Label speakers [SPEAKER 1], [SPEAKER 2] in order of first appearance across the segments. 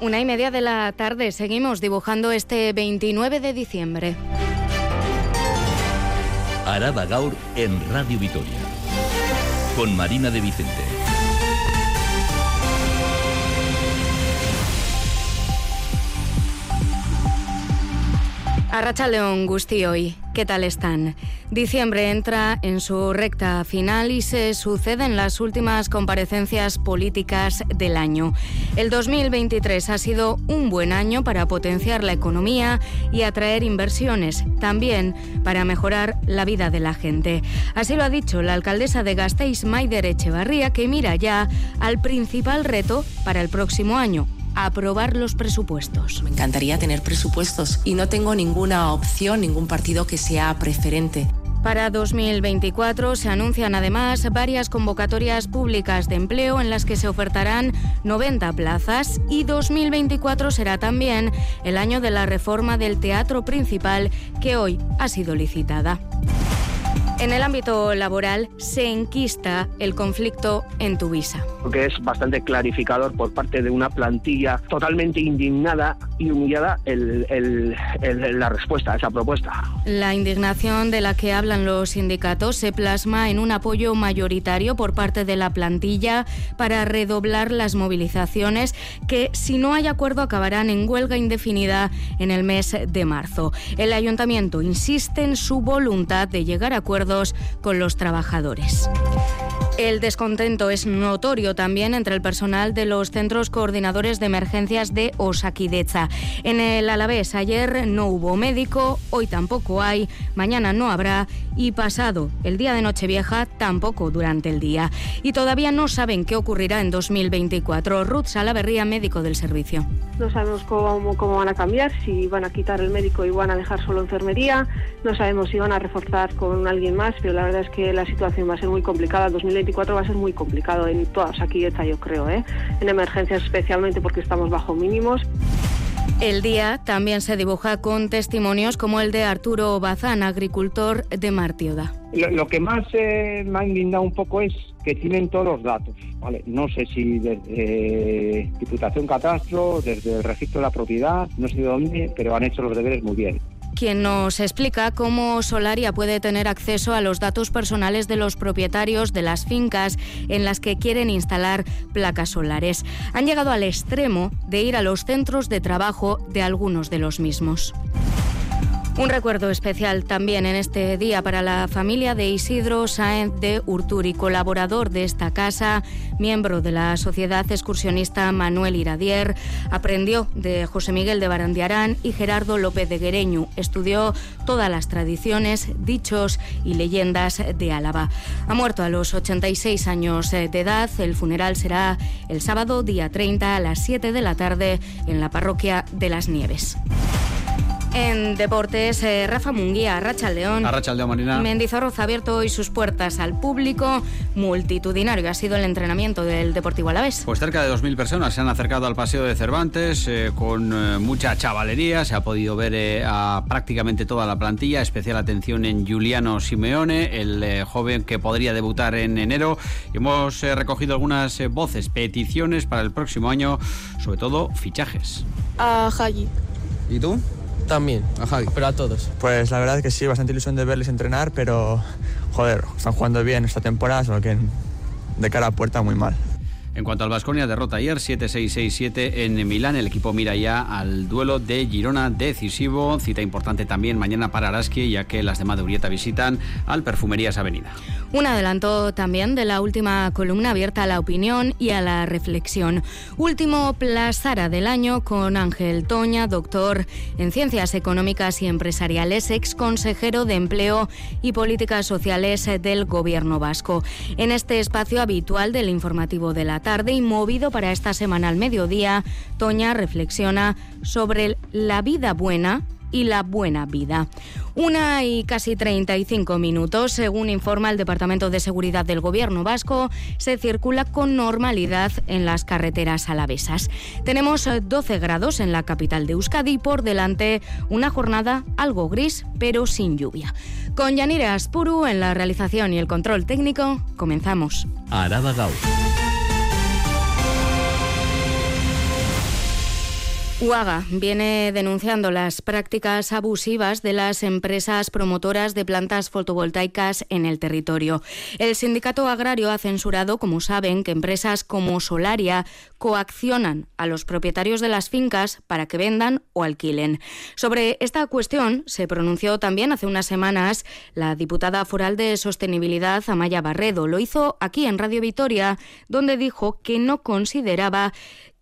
[SPEAKER 1] Una y media de la tarde seguimos dibujando este 29 de diciembre.
[SPEAKER 2] Araba Gaur en Radio Vitoria. Con Marina de Vicente.
[SPEAKER 1] Arracha León Gusti hoy. ¿Qué tal están? Diciembre entra en su recta final y se suceden las últimas comparecencias políticas del año. El 2023 ha sido un buen año para potenciar la economía y atraer inversiones, también para mejorar la vida de la gente. Así lo ha dicho la alcaldesa de Gasteiz, Maider Echevarría, que mira ya al principal reto para el próximo año, aprobar los presupuestos.
[SPEAKER 3] Me encantaría tener presupuestos y no tengo ninguna opción, ningún partido que sea preferente.
[SPEAKER 1] Para 2024 se anuncian además varias convocatorias públicas de empleo en las que se ofertarán 90 plazas y 2024 será también el año de la reforma del teatro principal que hoy ha sido licitada. En el ámbito laboral se enquista el conflicto en Tuvisa.
[SPEAKER 4] Que es bastante clarificador por parte de una plantilla totalmente indignada y humillada la respuesta a esa propuesta.
[SPEAKER 1] La indignación de la que hablan los sindicatos se plasma en un apoyo mayoritario por parte de la plantilla para redoblar las movilizaciones que, si no hay acuerdo, acabarán en huelga indefinida en el mes de marzo. El ayuntamiento insiste en su voluntad de llegar a acuerdos con los trabajadores. El descontento es notorio también entre el personal de los centros coordinadores de emergencias de Osakidecha. En el Alavés ayer no hubo médico, hoy tampoco hay, mañana no habrá y pasado el día de Nochevieja tampoco durante el día. Y todavía no saben qué ocurrirá en 2024. Ruth Salaverría, médico del servicio.
[SPEAKER 5] No sabemos cómo, cómo van a cambiar, si van a quitar el médico y van a dejar solo enfermería, no sabemos si van a reforzar con alguien más, pero la verdad es que la situación va a ser muy complicada. 2024 va a ser muy complicado en todas aquí está yo creo, ¿eh? en emergencias especialmente porque estamos bajo mínimos.
[SPEAKER 1] El día también se dibuja con testimonios como el de Arturo Bazán, agricultor de Martioda.
[SPEAKER 6] Lo, que más eh, me ha indignado un poco es que tienen todos los datos. ¿vale? No sé si desde Diputación Catastro, desde el registro de la propiedad, no sé de dónde, pero han hecho los deberes muy bien
[SPEAKER 1] quien nos explica cómo Solaria puede tener acceso a los datos personales de los propietarios de las fincas en las que quieren instalar placas solares. Han llegado al extremo de ir a los centros de trabajo de algunos de los mismos. Un recuerdo especial también en este día para la familia de Isidro Sáenz de Urturi, colaborador de esta casa, miembro de la Sociedad Excursionista Manuel Iradier, aprendió de José Miguel de Barandiarán y Gerardo López de Guereñu, estudió todas las tradiciones, dichos y leyendas de Álava. Ha muerto a los 86 años de edad, el funeral será el sábado día 30 a las 7 de la tarde en la parroquia de las Nieves. En deportes, eh, Rafa Munguía, Racha León.
[SPEAKER 7] Racha León, Marina.
[SPEAKER 1] Mendizorroz ha abierto hoy sus puertas al público. Multitudinario ha sido el entrenamiento del Deportivo Alavés.
[SPEAKER 7] Pues cerca de 2.000 personas se han acercado al Paseo de Cervantes eh, con eh, mucha chavalería. Se ha podido ver a prácticamente toda la plantilla. Especial atención en Giuliano Simeone, el joven que podría debutar en enero. Hemos recogido algunas voces, peticiones para el próximo año, sobre todo fichajes.
[SPEAKER 8] A Hagi.
[SPEAKER 7] ¿Y tú?
[SPEAKER 8] También, a pero a todos.
[SPEAKER 9] Pues la verdad que sí, bastante ilusión de verles entrenar, pero joder, están jugando bien esta temporada, solo que de cara a puerta muy mal.
[SPEAKER 7] En cuanto al Vasconia, derrota ayer 7-6-6-7 en Milán. El equipo mira ya al duelo de Girona decisivo. Cita importante también mañana para Araski, ya que las de Urieta visitan al Perfumerías Avenida.
[SPEAKER 1] Un adelanto también de la última columna abierta a la opinión y a la reflexión. Último plazara del año con Ángel Toña, doctor en Ciencias Económicas y Empresariales, ex consejero de Empleo y Políticas Sociales del Gobierno Vasco. En este espacio habitual del informativo de la tarde y movido para esta semana al mediodía, Toña reflexiona sobre la vida buena y la buena vida. Una y casi 35 minutos, según informa el Departamento de Seguridad del Gobierno vasco, se circula con normalidad en las carreteras alavesas. Tenemos 12 grados en la capital de Euskadi por delante una jornada algo gris, pero sin lluvia. Con Yanira Aspuru en la realización y el control técnico, comenzamos.
[SPEAKER 2] Araba
[SPEAKER 1] UAGA viene denunciando las prácticas abusivas de las empresas promotoras de plantas fotovoltaicas en el territorio. El sindicato agrario ha censurado, como saben, que empresas como Solaria coaccionan a los propietarios de las fincas para que vendan o alquilen. Sobre esta cuestión se pronunció también hace unas semanas la diputada foral de Sostenibilidad, Amaya Barredo. Lo hizo aquí en Radio Vitoria, donde dijo que no consideraba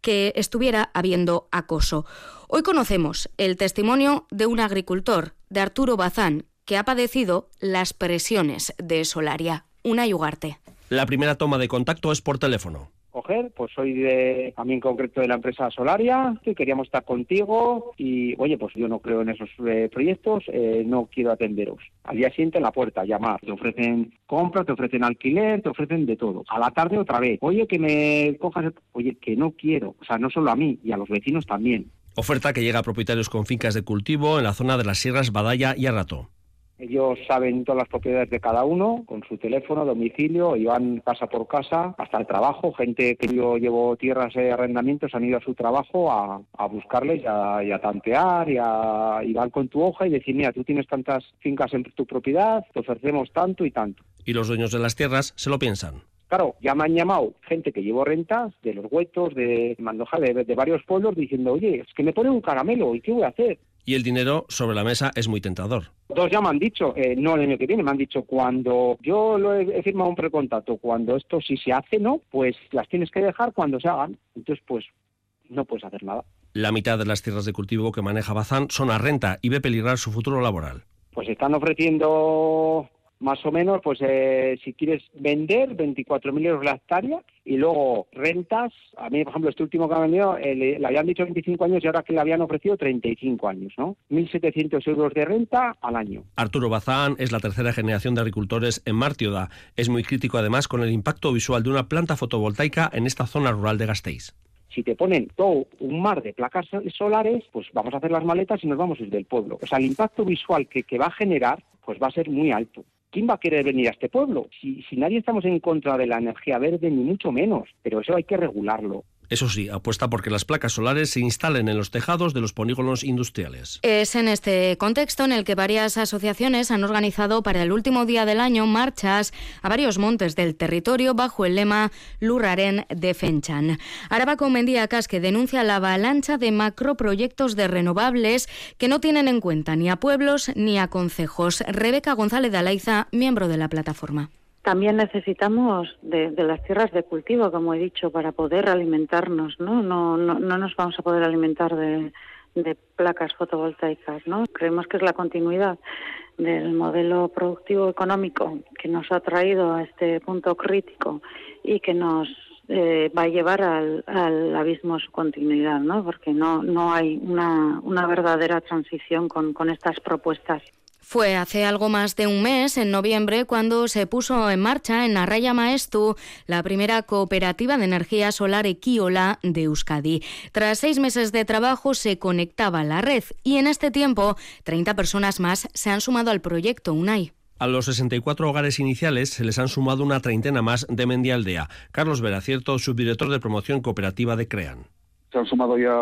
[SPEAKER 1] que estuviera habiendo acoso. Hoy conocemos el testimonio de un agricultor, de Arturo Bazán, que ha padecido las presiones de Solaria. Una yugarte.
[SPEAKER 10] La primera toma de contacto es por teléfono
[SPEAKER 6] coger, pues soy de, a en concreto de la empresa Solaria, y queríamos estar contigo y, oye, pues yo no creo en esos eh, proyectos, eh, no quiero atenderos. Al día siguiente en la puerta, llamar, te ofrecen compra, te ofrecen alquiler, te ofrecen de todo. A la tarde otra vez, oye, que me cojas, oye, que no quiero, o sea, no solo a mí y a los vecinos también.
[SPEAKER 10] Oferta que llega a propietarios con fincas de cultivo en la zona de las sierras Badalla y Arrato.
[SPEAKER 6] Ellos saben todas las propiedades de cada uno, con su teléfono, domicilio, y van casa por casa hasta el trabajo. Gente que yo llevo tierras de arrendamientos han ido a su trabajo a, buscarles y a, tantear y, a, y van con tu hoja y decir, mira, tú tienes tantas fincas en tu propiedad, te ofrecemos tanto y tanto.
[SPEAKER 10] Y los dueños de las tierras se lo piensan.
[SPEAKER 6] Claro, ya me han llamado gente que llevo rentas de los huetos, de Mandoja, de, de varios pueblos, diciendo, oye, es que me ponen un caramelo, ¿y qué voy a hacer?
[SPEAKER 10] Y el dinero sobre la mesa es muy tentador.
[SPEAKER 6] Dos ya me han dicho, eh, no el año que viene, me han dicho cuando yo lo he, firmado un precontrato, cuando esto sí se hace, no, pues las tienes que dejar cuando se hagan. Entonces, pues no puedes hacer nada.
[SPEAKER 10] La mitad de las tierras de cultivo que maneja Bazán son a renta y ve peligrar su futuro laboral.
[SPEAKER 6] Pues están ofreciendo más o menos, pues eh, si quieres vender, 24.000 euros la hectárea y luego rentas. A mí, por ejemplo, este último que ha vendido, eh, le, habían dicho 25 años y ahora que le habían ofrecido 35 años, ¿no? 1.700 euros de renta al año.
[SPEAKER 10] Arturo Bazán es la tercera generación de agricultores en Martioda. Es muy crítico además con el impacto visual de una planta fotovoltaica en esta zona rural de Gasteiz
[SPEAKER 6] si te ponen todo un mar de placas solares, pues vamos a hacer las maletas y nos vamos desde el pueblo. O sea, el impacto visual que, que va a generar, pues va a ser muy alto. ¿Quién va a querer venir a este pueblo? Si, si nadie estamos en contra de la energía verde, ni mucho menos, pero eso hay que regularlo.
[SPEAKER 10] Eso sí, apuesta porque las placas solares se instalen en los tejados de los polígonos industriales.
[SPEAKER 1] Es en este contexto en el que varias asociaciones han organizado para el último día del año marchas a varios montes del territorio bajo el lema Lurraren de Fenchan. Araba Mendía Casque denuncia la avalancha de macroproyectos de renovables que no tienen en cuenta ni a pueblos ni a concejos. Rebeca González de Alaiza, miembro de la plataforma.
[SPEAKER 11] También necesitamos de, las tierras de cultivo, como he dicho, para poder alimentarnos, ¿no? No, no, no nos vamos a poder alimentar de, placas fotovoltaicas, ¿no? Creemos que es la continuidad del modelo productivo económico que nos ha traído a este punto crítico y que nos eh, va a llevar al, al, abismo su continuidad, ¿no? Porque no, no hay una, una verdadera transición con, con estas propuestas.
[SPEAKER 1] Fue hace algo más de un mes, en noviembre, cuando se puso en marcha en Arraya Maestu la primera cooperativa de energía solar Equiola de Euskadi. Tras seis meses de trabajo se conectaba la red y en este tiempo 30 personas más se han sumado al proyecto UNAI.
[SPEAKER 10] A los 64 hogares iniciales se les han sumado una treintena más de Mendialdea. Carlos Veracierto, subdirector de promoción cooperativa de CREAN
[SPEAKER 12] se han sumado ya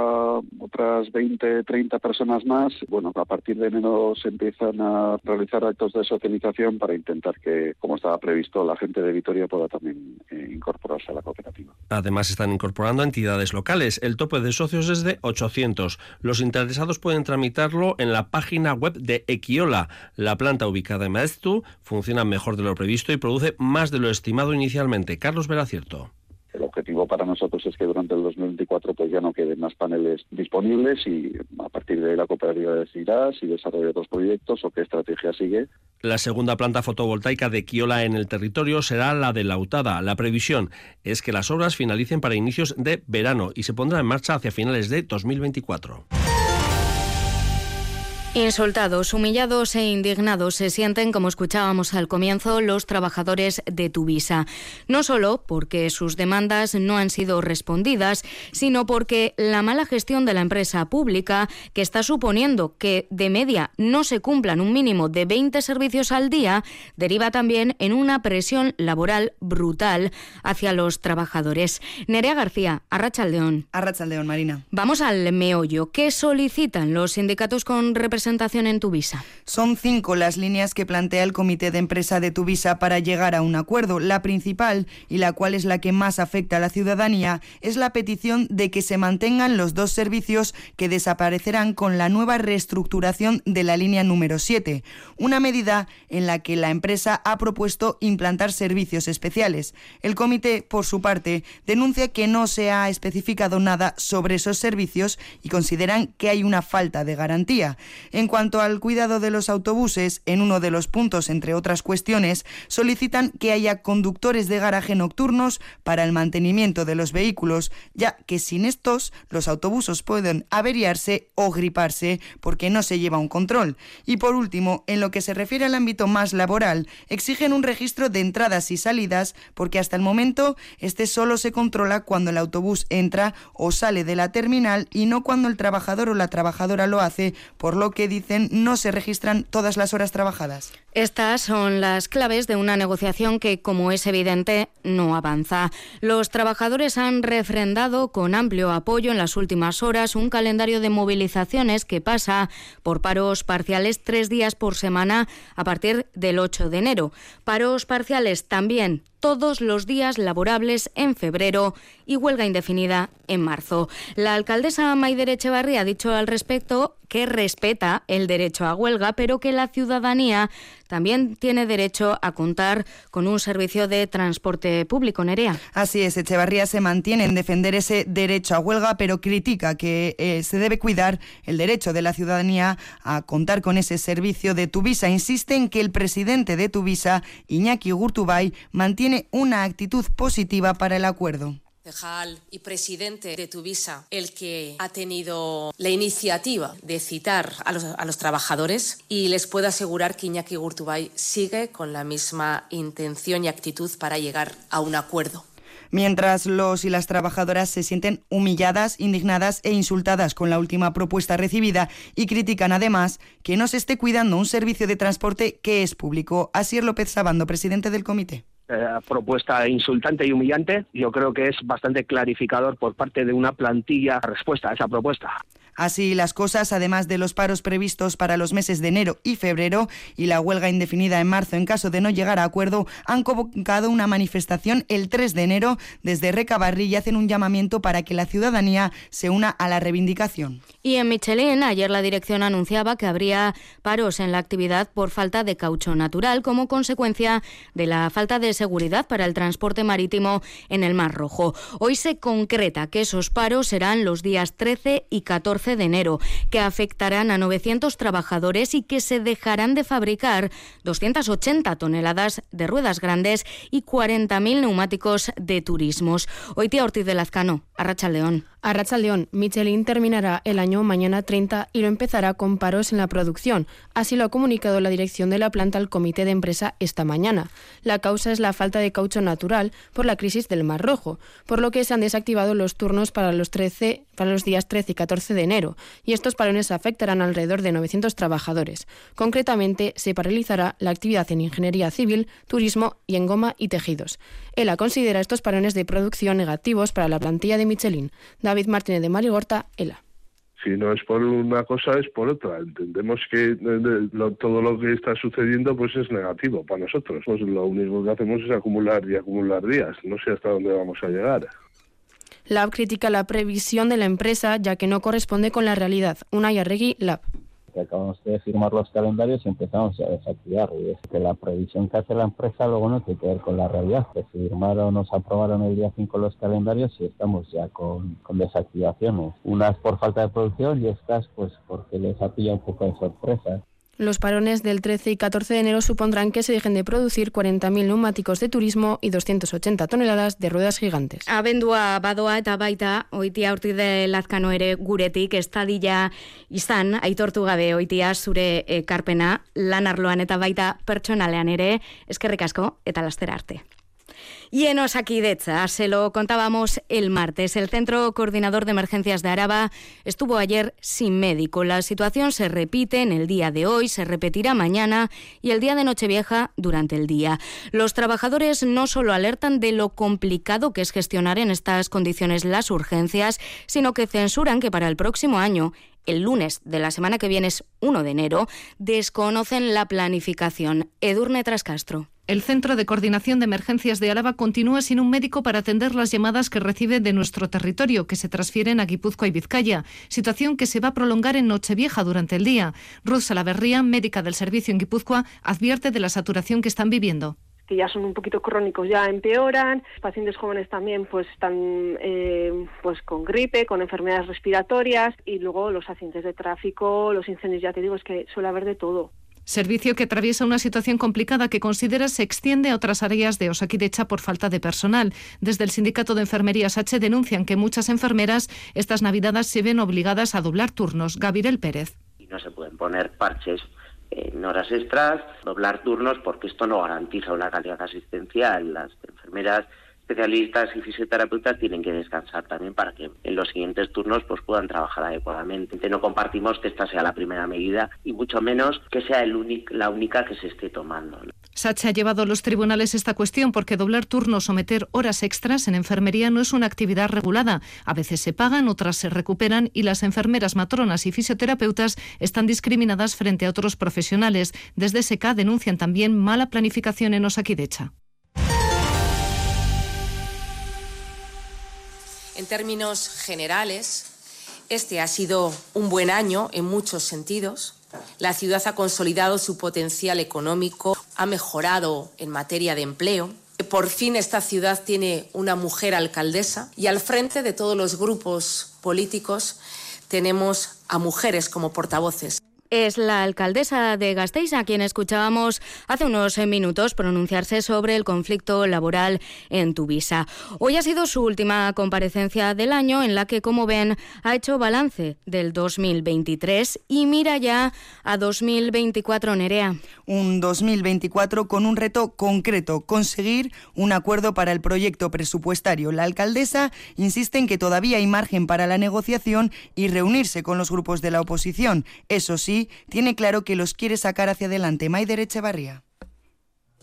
[SPEAKER 12] otras 20, 30 personas más. Bueno, a partir de enero se empiezan a realizar actos de socialización para intentar que, como estaba previsto, la gente de Vitoria pueda también eh, incorporarse a la cooperativa.
[SPEAKER 10] Además, están incorporando entidades locales. El tope de socios es de 800. Los interesados pueden tramitarlo en la página web de Equiola. La planta ubicada en Maestu funciona mejor de lo previsto y produce más de lo estimado inicialmente. Carlos Veracierto.
[SPEAKER 12] El objetivo para nosotros es que durante el 2024 pues ya no queden más paneles disponibles y a partir de ahí la cooperativa decidirá si desarrolla otros proyectos o qué estrategia sigue.
[SPEAKER 10] La segunda planta fotovoltaica de Kiola en el territorio será la de Lautada. La previsión es que las obras finalicen para inicios de verano y se pondrá en marcha hacia finales de 2024.
[SPEAKER 1] Insultados, humillados e indignados se sienten, como escuchábamos al comienzo, los trabajadores de Tuvisa. No solo porque sus demandas no han sido respondidas, sino porque la mala gestión de la empresa pública, que está suponiendo que de media no se cumplan un mínimo de 20 servicios al día, deriva también en una presión laboral brutal hacia los trabajadores. Nerea García, Arrachaldeón.
[SPEAKER 13] Arrachaldeón, Marina.
[SPEAKER 1] Vamos al meollo. ¿Qué solicitan los sindicatos con representación representación en Tuvisa?
[SPEAKER 13] Son cinco las líneas que plantea el comité de empresa de Tuvisa para llegar a un acuerdo. La principal, y la cual es la que más afecta a la ciudadanía, es la petición de que se mantengan los dos servicios que desaparecerán con la nueva reestructuración de la línea número 7, una medida en la que la empresa ha propuesto implantar servicios especiales. El comité, por su parte, denuncia que no se ha especificado nada sobre esos servicios y consideran que hay una falta de garantía. En cuanto al cuidado de los autobuses, en uno de los puntos, entre otras cuestiones, solicitan que haya conductores de garaje nocturnos para el mantenimiento de los vehículos, ya que sin estos los autobuses pueden averiarse o griparse porque no se lleva un control. Y por último, en lo que se refiere al ámbito más laboral, exigen un registro de entradas y salidas porque hasta el momento este solo se controla cuando el autobús entra o sale de la terminal y no cuando el trabajador o la trabajadora lo hace, por lo que dicen no se registran todas las horas trabajadas.
[SPEAKER 1] Estas son las claves de una negociación que, como es evidente, no avanza. Los trabajadores han refrendado con amplio apoyo en las últimas horas un calendario de movilizaciones que pasa por paros parciales tres días por semana a partir del 8 de enero. Paros parciales también todos los días laborables en febrero y huelga indefinida en marzo. La alcaldesa Maider Echevarría ha dicho al respecto que respeta el derecho a huelga, pero que la ciudadanía también tiene derecho a contar con un servicio de transporte público, Nerea.
[SPEAKER 13] Así es, Echevarría se mantiene en defender ese derecho a huelga, pero critica que eh, se debe cuidar el derecho de la ciudadanía a contar con ese servicio de Tuvisa. Insiste en que el presidente de Tuvisa, Iñaki Gurtubay, mantiene una actitud positiva para el acuerdo
[SPEAKER 3] concejal y presidente de Tuvisa el que ha tenido la iniciativa de citar a los, trabajadores y les puedo asegurar que Iñaki Gurtubay sigue con la misma intención y actitud para llegar a un acuerdo
[SPEAKER 13] mientras los y las trabajadoras se sienten humilladas, indignadas e insultadas con la última propuesta recibida y critican además que no se esté cuidando un servicio de transporte que es público. Asier López Sabando, presidente del comité.
[SPEAKER 4] Eh, propuesta insultante y humillante, yo creo que es bastante clarificador por parte de una plantilla respuesta a esa propuesta.
[SPEAKER 13] Así las cosas, además de los paros previstos para los meses de enero y febrero y la huelga indefinida en marzo en caso de no llegar a acuerdo, han convocado una manifestación el 3 de enero desde Recabarri y hacen un llamamiento para que la ciudadanía se una a la reivindicación.
[SPEAKER 1] Y en Michelin, ayer la dirección anunciaba que habría paros en la actividad por falta de caucho natural como consecuencia de la falta de seguridad para el transporte marítimo en el Mar Rojo. Hoy se concreta que esos paros serán los días 13 y 14 de enero, que afectarán a 900 trabajadores y que se dejarán de fabricar 280 toneladas de ruedas grandes y 40.000 neumáticos de turismos. Hoy tía Ortiz de Lazcano, Arracha León.
[SPEAKER 14] A Racha León, Michelin terminará el año mañana 30 y lo empezará con paros en la producción. Así lo ha comunicado la dirección de la planta al comité de empresa esta mañana. La causa es la falta de caucho natural por la crisis del Mar Rojo, por lo que se han desactivado los turnos para los, 13, para los días 13 y 14 de enero, y estos parones afectarán alrededor de 900 trabajadores. Concretamente, se paralizará la actividad en ingeniería civil, turismo y en goma y tejidos. ELA considera estos parones de producción negativos para la plantilla de Michelin. David Martínez de Marigorta, ELA.
[SPEAKER 15] Si no es por una cosa, es por otra. Entendemos que todo lo que está sucediendo pues es negativo para nosotros. Pues lo único que hacemos es acumular y acumular días. No sé hasta dónde vamos a llegar.
[SPEAKER 14] Lab critica la previsión de la empresa ya que no corresponde con la realidad. Una Yarregui Lab
[SPEAKER 16] que acabamos de firmar los calendarios y empezamos a desactivar. Y es que la previsión que hace la empresa luego no tiene que ver con la realidad. Que firmaron, nos aprobaron el día 5 los calendarios y estamos ya con, con desactivaciones. Unas por falta de producción y estas pues porque les ha pillado un poco de sorpresa.
[SPEAKER 14] Los parones del 13 y 14 de enero supondrán que se dejen de producir 40.000 neumáticos de turismo y 280 toneladas de ruedas gigantes.
[SPEAKER 1] Abendua badoa eta baita oitia urtide lazkano ere guretik estadilla izan aitortu gabe oitia zure ekarpena lan arloan eta baita pertsonalean ere eskerrik asko eta lastera arte. Y en Osakidecha, se lo contábamos el martes, el Centro Coordinador de Emergencias de Araba estuvo ayer sin médico. La situación se repite en el día de hoy, se repetirá mañana y el día de Nochevieja durante el día. Los trabajadores no solo alertan de lo complicado que es gestionar en estas condiciones las urgencias, sino que censuran que para el próximo año el lunes de la semana que viene es 1 de enero, desconocen la planificación. Edurne Trascastro.
[SPEAKER 17] El Centro de Coordinación de Emergencias de Álava continúa sin un médico para atender las llamadas que recibe de nuestro territorio, que se transfieren a Guipúzcoa y Vizcaya, situación que se va a prolongar en Nochevieja durante el día. Ruth Salaverría, médica del servicio en Guipúzcoa, advierte de la saturación que están viviendo
[SPEAKER 5] que ya son un poquito crónicos ya empeoran, pacientes jóvenes también pues están eh, pues con gripe, con enfermedades respiratorias y luego los accidentes de tráfico, los incendios, ya te digo, es que suele haber de todo.
[SPEAKER 17] Servicio que atraviesa una situación complicada que considera se extiende a otras áreas de Osakidecha por falta de personal. Desde el Sindicato de Enfermerías H denuncian que muchas enfermeras estas navidades se ven obligadas a doblar turnos. Gabriel Pérez.
[SPEAKER 18] Y no se pueden poner parches en horas extras, doblar turnos, porque esto no garantiza una calidad asistencial. Las enfermeras especialistas y fisioterapeutas tienen que descansar también para que en los siguientes turnos pues puedan trabajar adecuadamente. No compartimos que esta sea la primera medida y mucho menos que sea la única que se esté tomando.
[SPEAKER 17] Sacha ha llevado a los tribunales esta cuestión porque doblar turnos o meter horas extras en enfermería no es una actividad regulada. A veces se pagan, otras se recuperan y las enfermeras, matronas y fisioterapeutas están discriminadas frente a otros profesionales. Desde SK denuncian también mala planificación en Osakidecha.
[SPEAKER 3] En términos generales, este ha sido un buen año en muchos sentidos. La ciudad ha consolidado su potencial económico, ha mejorado en materia de empleo. Por fin esta ciudad tiene una mujer alcaldesa y al frente de todos los grupos políticos tenemos a mujeres como portavoces
[SPEAKER 1] es la alcaldesa de Gasteiz, a quien escuchábamos hace unos minutos pronunciarse sobre el conflicto laboral en Tuvisa. Hoy ha sido su última comparecencia del año en la que, como ven, ha hecho balance del 2023 y mira ya a 2024, Nerea.
[SPEAKER 13] Un 2024 con un reto concreto, conseguir un acuerdo para el proyecto presupuestario. La alcaldesa insiste en que todavía hay margen para la negociación y reunirse con los grupos de la oposición. Eso sí, tiene claro que los quiere sacar hacia adelante. Maider Echevarría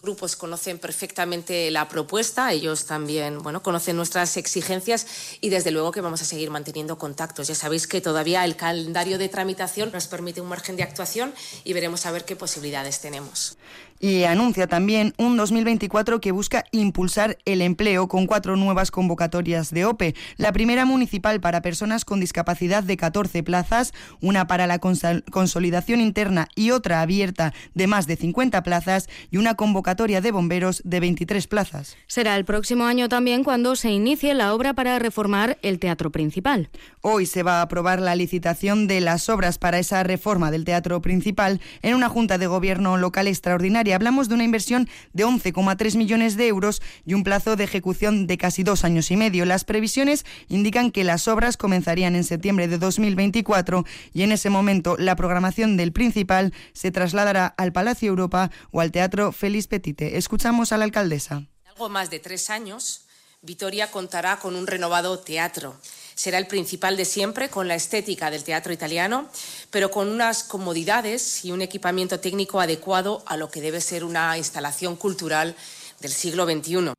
[SPEAKER 3] grupos conocen perfectamente la propuesta, ellos también bueno, conocen nuestras exigencias y desde luego que vamos a seguir manteniendo contactos. Ya sabéis que todavía el calendario de tramitación nos permite un margen de actuación y veremos a ver qué posibilidades tenemos
[SPEAKER 13] y anuncia también un 2024 que busca impulsar el empleo con cuatro nuevas convocatorias de OPE. La primera municipal para personas con discapacidad de 14 plazas, una para la consolidación interna y otra abierta de más de 50 plazas y una convocatoria de bomberos de 23 plazas.
[SPEAKER 1] Será el próximo año también cuando se inicie la obra para reformar el teatro principal.
[SPEAKER 13] Hoy se va a aprobar la licitación de las obras para esa reforma del teatro principal en una junta de gobierno local extraordinaria hablamos de una inversión de 11,3 millones de euros y un plazo de ejecución de casi dos años y medio. Las previsiones indican que las obras comenzarían en septiembre de 2024 y en ese momento la programación del principal se trasladará al Palacio Europa o al Teatro Félix Petite. Escuchamos a la alcaldesa.
[SPEAKER 3] Algo más de tres años, Vitoria contará con un renovado teatro será el principal de siempre, con la estética del teatro italiano, pero con unas comodidades y un equipamiento técnico adecuado a lo que debe ser una instalación cultural del siglo XXI.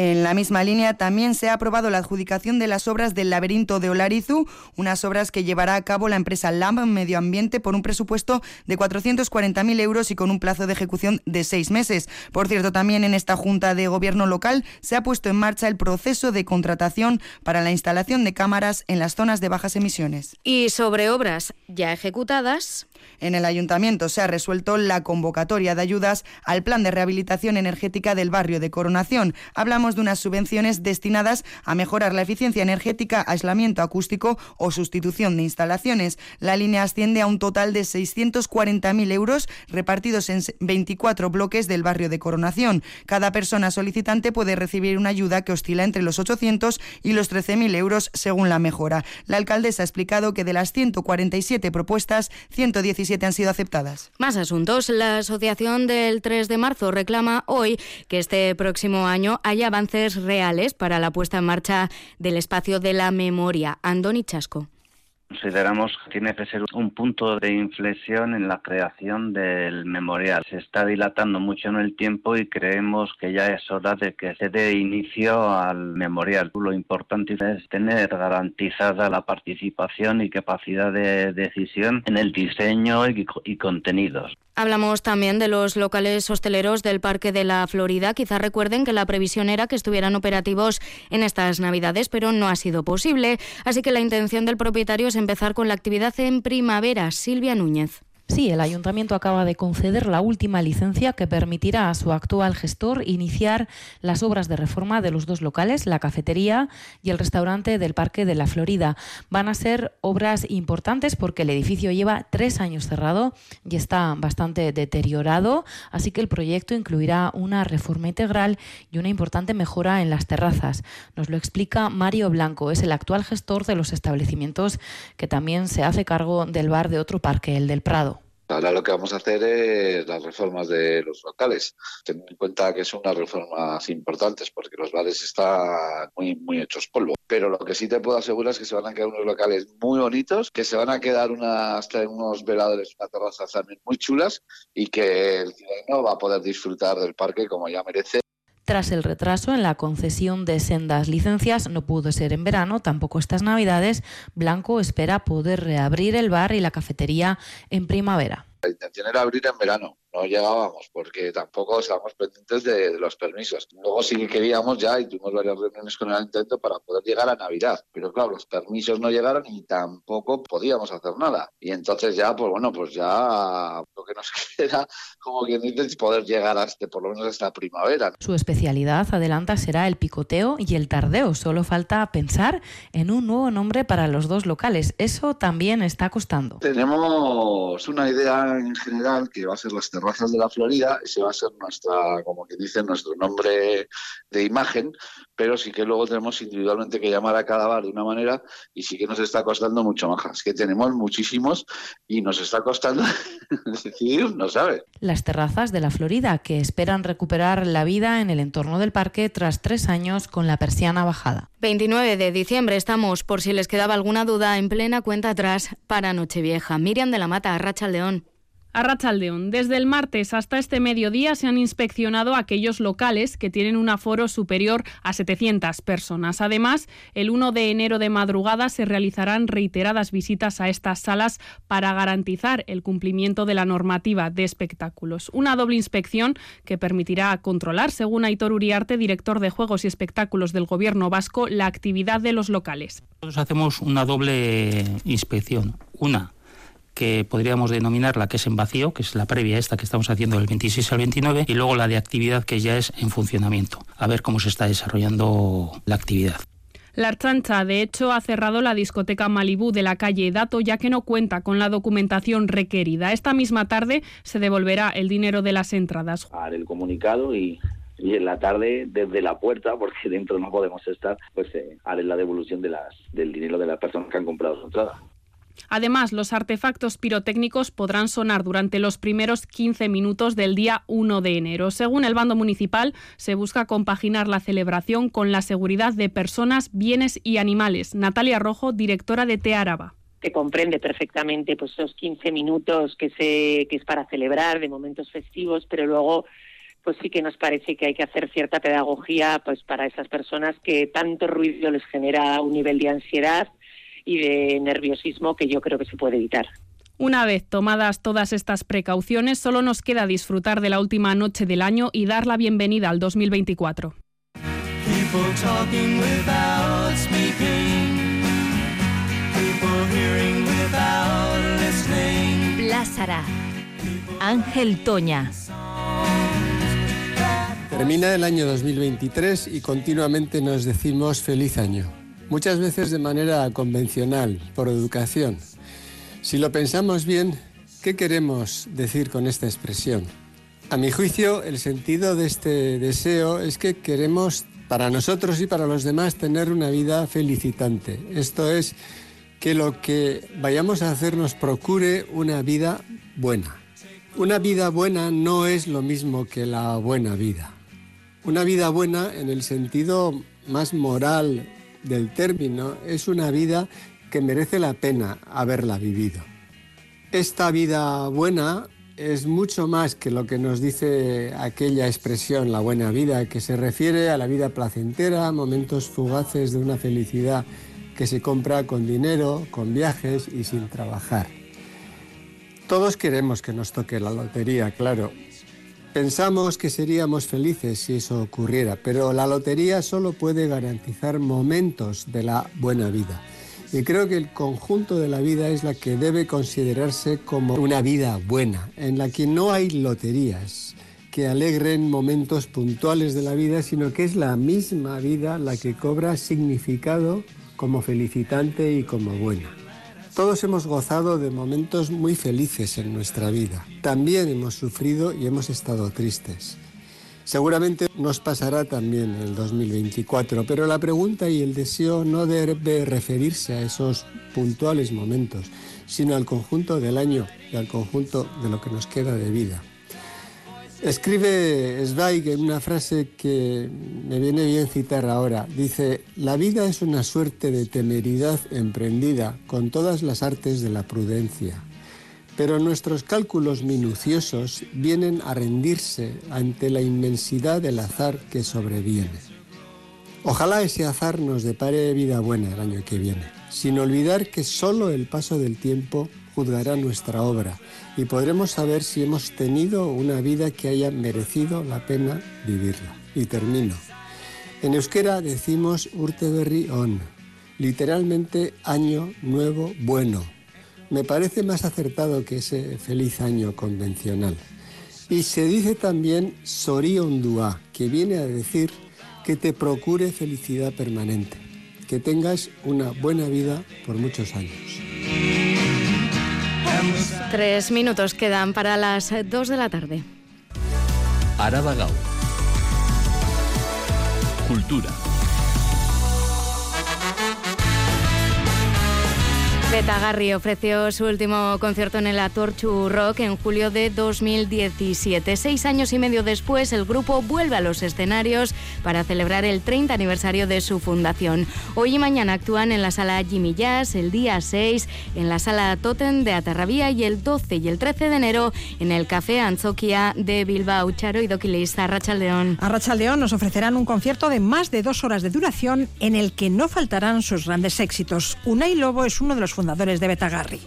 [SPEAKER 13] En la misma línea también se ha aprobado la adjudicación de las obras del laberinto de Olarizu, unas obras que llevará a cabo la empresa LAMB Medio Ambiente por un presupuesto de 440.000 euros y con un plazo de ejecución de seis meses. Por cierto, también en esta Junta de Gobierno local se ha puesto en marcha el proceso de contratación para la instalación de cámaras en las zonas de bajas emisiones.
[SPEAKER 1] Y sobre obras ya ejecutadas.
[SPEAKER 13] En el ayuntamiento se ha resuelto la convocatoria de ayudas al plan de rehabilitación energética del barrio de Coronación. Hablamos de unas subvenciones destinadas a mejorar la eficiencia energética, aislamiento acústico o sustitución de instalaciones. La línea asciende a un total de 640.000 euros repartidos en 24 bloques del barrio de Coronación. Cada persona solicitante puede recibir una ayuda que oscila entre los 800 y los 13.000 euros según la mejora. La alcaldesa ha explicado que de las 147 propuestas, 117 han sido aceptadas.
[SPEAKER 1] Más asuntos. La Asociación del 3 de marzo reclama hoy que este próximo año haya avances reales para la puesta en marcha del espacio de la memoria. Andoni Chasco.
[SPEAKER 19] Consideramos que tiene que ser un punto de inflexión en la creación del memorial. Se está dilatando mucho en el tiempo y creemos que ya es hora de que se dé inicio al memorial. Lo importante es tener garantizada la participación y capacidad de decisión en el diseño y, contenidos.
[SPEAKER 1] Hablamos también de los locales hosteleros del Parque de la Florida. Quizás recuerden que la previsión era que estuvieran operativos en estas Navidades, pero no ha sido posible. Así que la intención del propietario es empezar con la actividad en primavera. Silvia Núñez.
[SPEAKER 20] Sí, el ayuntamiento acaba de conceder la última licencia que permitirá a su actual gestor iniciar las obras de reforma de los dos locales, la cafetería y el restaurante del Parque de la Florida. Van a ser obras importantes porque el edificio lleva tres años cerrado y está bastante deteriorado, así que el proyecto incluirá una reforma integral y una importante mejora en las terrazas. Nos lo explica Mario Blanco, es el actual gestor de los establecimientos que también se hace cargo del bar de otro parque, el del Prado.
[SPEAKER 21] Ahora lo que vamos a hacer es las reformas de los locales, teniendo en cuenta que son unas reformas importantes porque los bares están muy, muy hechos polvo. Pero lo que sí te puedo asegurar es que se van a quedar unos locales muy bonitos, que se van a quedar unas, unos veladores, una terraza también muy chulas y que el ciudadano va a poder disfrutar del parque como ya merece.
[SPEAKER 20] Tras el retraso en la concesión de sendas licencias, no pudo ser en verano, tampoco estas navidades, Blanco espera poder reabrir el bar y la cafetería en primavera.
[SPEAKER 21] La intención era abrir en verano, no llegábamos porque tampoco estábamos pendientes de, los permisos. Luego sí que queríamos ya y tuvimos varias reuniones con el intento para poder llegar a Navidad. Pero claro, los permisos no llegaron y tampoco podíamos hacer nada. Y entonces ya, pues bueno, pues ya lo que nos queda, como quien dice, es poder llegar hasta, por lo menos hasta primavera.
[SPEAKER 20] Su especialidad, adelanta, será el picoteo y el tardeo. Solo falta pensar en un nuevo nombre para los dos locales. Eso también está costando.
[SPEAKER 21] Tenemos una idea en general que va a ser las terrazas de la Florida, ese va a ser nuestra, como que dice, nuestro nombre de imagen, pero sí que luego tenemos individualmente que llamar a cada bar de una manera y sí que nos está costando mucho más. Es que tenemos muchísimos y nos está costando decidir, no sabe.
[SPEAKER 20] Las terrazas de la Florida que esperan recuperar la vida en el entorno del parque tras tres años con la persiana bajada.
[SPEAKER 1] 29 de diciembre estamos, por si les quedaba alguna duda, en plena cuenta atrás para Nochevieja. Miriam de la Mata, Arracha León.
[SPEAKER 22] A Rachaldeón, desde el martes hasta este mediodía se han inspeccionado aquellos locales que tienen un aforo superior a 700 personas. Además, el 1 de enero de madrugada se realizarán reiteradas visitas a estas salas para garantizar el cumplimiento de la normativa de espectáculos. Una doble inspección que permitirá controlar, según Aitor Uriarte, director de Juegos y Espectáculos del Gobierno vasco, la actividad de los locales.
[SPEAKER 23] Nosotros hacemos una doble inspección. Una, que podríamos denominar la que es en vacío, que es la previa esta que estamos haciendo del 26 al 29, y luego la de actividad que ya es en funcionamiento, a ver cómo se está desarrollando la actividad.
[SPEAKER 22] La Archancha, de hecho, ha cerrado la discoteca Malibú de la calle Dato ya que no cuenta con la documentación requerida. Esta misma tarde se devolverá el dinero de las entradas.
[SPEAKER 24] Haré el comunicado y, en la tarde desde la puerta, porque dentro no podemos estar, pues eh, haré la devolución de las, del dinero de las personas que han comprado su entrada.
[SPEAKER 22] Además, los artefactos pirotécnicos podrán sonar durante los primeros 15 minutos del día 1 de enero. Según el bando municipal, se busca compaginar la celebración con la seguridad de personas, bienes y animales. Natalia Rojo, directora de Tearaba
[SPEAKER 25] que comprende perfectamente pues esos 15 minutos que se que es para celebrar de momentos festivos, pero luego pues sí que nos parece que hay que hacer cierta pedagogía pues para esas personas que tanto ruido les genera un nivel de ansiedad y de nerviosismo que yo creo que se puede evitar.
[SPEAKER 22] Una vez tomadas todas estas precauciones, solo nos queda disfrutar de la última noche del año y dar la bienvenida al 2024.
[SPEAKER 26] Lázara. Ángel Toña.
[SPEAKER 27] Termina el año 2023 y continuamente nos decimos feliz año. Muchas veces de manera convencional, por educación. Si lo pensamos bien, ¿qué queremos decir con esta expresión? A mi juicio, el sentido de este deseo es que queremos para nosotros y para los demás tener una vida felicitante. Esto es que lo que vayamos a hacer nos procure una vida buena. Una vida buena no es lo mismo que la buena vida. Una vida buena en el sentido más moral del término es una vida que merece la pena haberla vivido. Esta vida buena es mucho más que lo que nos dice aquella expresión, la buena vida, que se refiere a la vida placentera, momentos fugaces de una felicidad que se compra con dinero, con viajes y sin trabajar. Todos queremos que nos toque la lotería, claro. Pensamos que seríamos felices si eso ocurriera, pero la lotería solo puede garantizar momentos de la buena vida. Y creo que el conjunto de la vida es la que debe considerarse como una vida buena, en la que no hay loterías que alegren momentos puntuales de la vida, sino que es la misma vida la que cobra significado como felicitante y como buena. Todos hemos gozado de momentos muy felices en nuestra vida. También hemos sufrido y hemos estado tristes. Seguramente nos pasará también el 2024, pero la pregunta y el deseo no debe referirse a esos puntuales momentos, sino al conjunto del año y al conjunto de lo que nos queda de vida. Escribe Zweig en una frase que me viene bien citar ahora. Dice, la vida es una suerte de temeridad emprendida con todas las artes de la prudencia pero nuestros cálculos minuciosos vienen a rendirse ante la inmensidad del azar que sobreviene. Ojalá ese azar nos depare vida buena el año que viene, sin olvidar que solo el paso del tiempo juzgará nuestra obra y podremos saber si hemos tenido una vida que haya merecido la pena vivirla. Y termino. En euskera decimos urteberri on, literalmente año nuevo bueno me parece más acertado que ese feliz año convencional. Y se dice también Soriondua, que viene a decir que te procure felicidad permanente, que tengas una buena vida por muchos años.
[SPEAKER 1] Tres minutos quedan para las dos de la tarde.
[SPEAKER 28] Araba Cultura.
[SPEAKER 1] Betagarri ofreció su último concierto en el Atorchu Rock en julio de 2017. Seis años y medio después, el grupo vuelve a los escenarios para celebrar el 30 aniversario de su fundación. Hoy y mañana actúan en la sala Jimmy Jazz, el día 6 en la sala Totem de Atarrabía y el 12 y el 13 de enero en el Café Anzoquia de Bilbao. Charo y Doquilis, Arrachaldeón.
[SPEAKER 29] Arrachaldeón nos ofrecerán un concierto de más de dos horas de duración en el que no faltarán sus grandes éxitos. Unai Lobo es uno de los fundadores de Betagarri.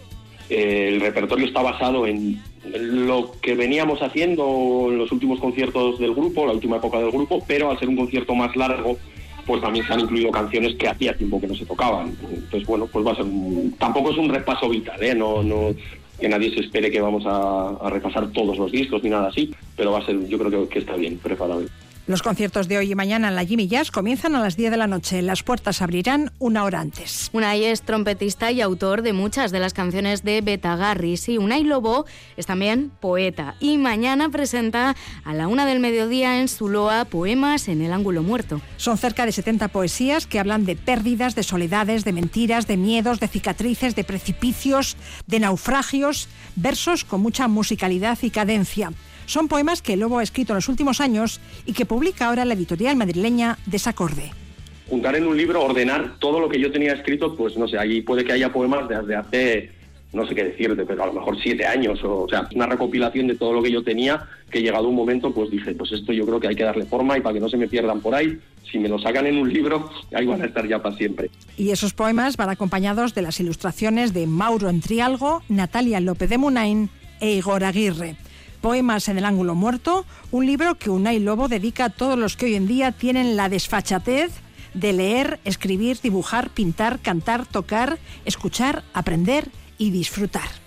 [SPEAKER 30] el repertorio está basado en lo que veníamos haciendo en los últimos conciertos del grupo, la última época del grupo, pero al ser un concierto más largo, pues también se han incluido canciones que hacía tiempo que no se tocaban. Entonces, bueno, pues va a ser tampoco es un repaso vital, ¿eh? No, no, que nadie se espere que vamos a, repasar todos los discos ni nada así, pero va a ser, yo creo que está bien preparado.
[SPEAKER 29] Los conciertos de hoy y mañana en la Jimmy Jazz comienzan a las 10 de la noche. Las puertas abrirán una hora antes.
[SPEAKER 1] Unai es trompetista y autor de muchas de las canciones de Betagarri. Sí, Unai Lobo es también poeta y mañana presenta a la una del mediodía en Zuloa poemas en el ángulo muerto.
[SPEAKER 29] Son cerca de 70 poesías que hablan de pérdidas, de soledades, de mentiras, de miedos, de cicatrices, de precipicios, de naufragios, versos con mucha musicalidad y cadencia. Son poemas que Lobo ha escrito en los últimos años y que publica ahora la editorial madrileña Desacorde.
[SPEAKER 30] Juntar en un libro, ordenar todo lo que yo tenía escrito, pues no sé, allí puede que haya poemas desde hace, no sé qué decirte, pero a lo mejor siete años, o, o sea, una recopilación de todo lo que yo tenía, que llegado un momento, pues dije, pues esto yo creo que hay que darle forma y para que no se me pierdan por ahí, si me lo sacan en un libro, ahí van a estar ya para siempre.
[SPEAKER 29] Y esos poemas van acompañados de las ilustraciones de Mauro Entrialgo, Natalia López de Munain e Igor Aguirre. Poemas en el ángulo muerto, un libro que Unai Lobo dedica a todos los que hoy en día tienen la desfachatez de leer, escribir, dibujar, pintar, cantar, tocar, escuchar, aprender y disfrutar.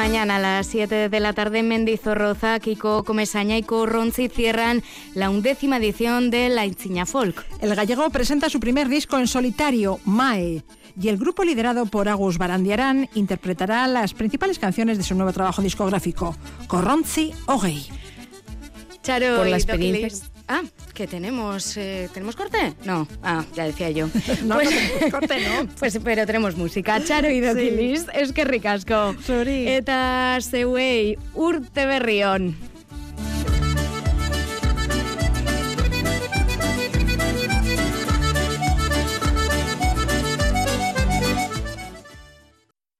[SPEAKER 1] Mañana a las 7 de la tarde en Mendizorroza, Kiko Comesaña y Corronzi cierran la undécima edición de La Inciña Folk.
[SPEAKER 29] El gallego presenta su primer disco en solitario, Mae y el grupo liderado por Agus Barandiarán interpretará las principales canciones de su nuevo trabajo discográfico, Corronzi Ogei.
[SPEAKER 1] Charo
[SPEAKER 14] Por la experiencia.
[SPEAKER 1] Ah, que tenemos. eh, ¿Tenemos corte? No. Ah, ya decía yo.
[SPEAKER 29] No, no tenemos corte, no.
[SPEAKER 1] Pues, pero tenemos música. Charo y Doki
[SPEAKER 29] Sí.
[SPEAKER 1] Es que ricasco.
[SPEAKER 29] Zuri.
[SPEAKER 1] Eta zeuei urte berrion.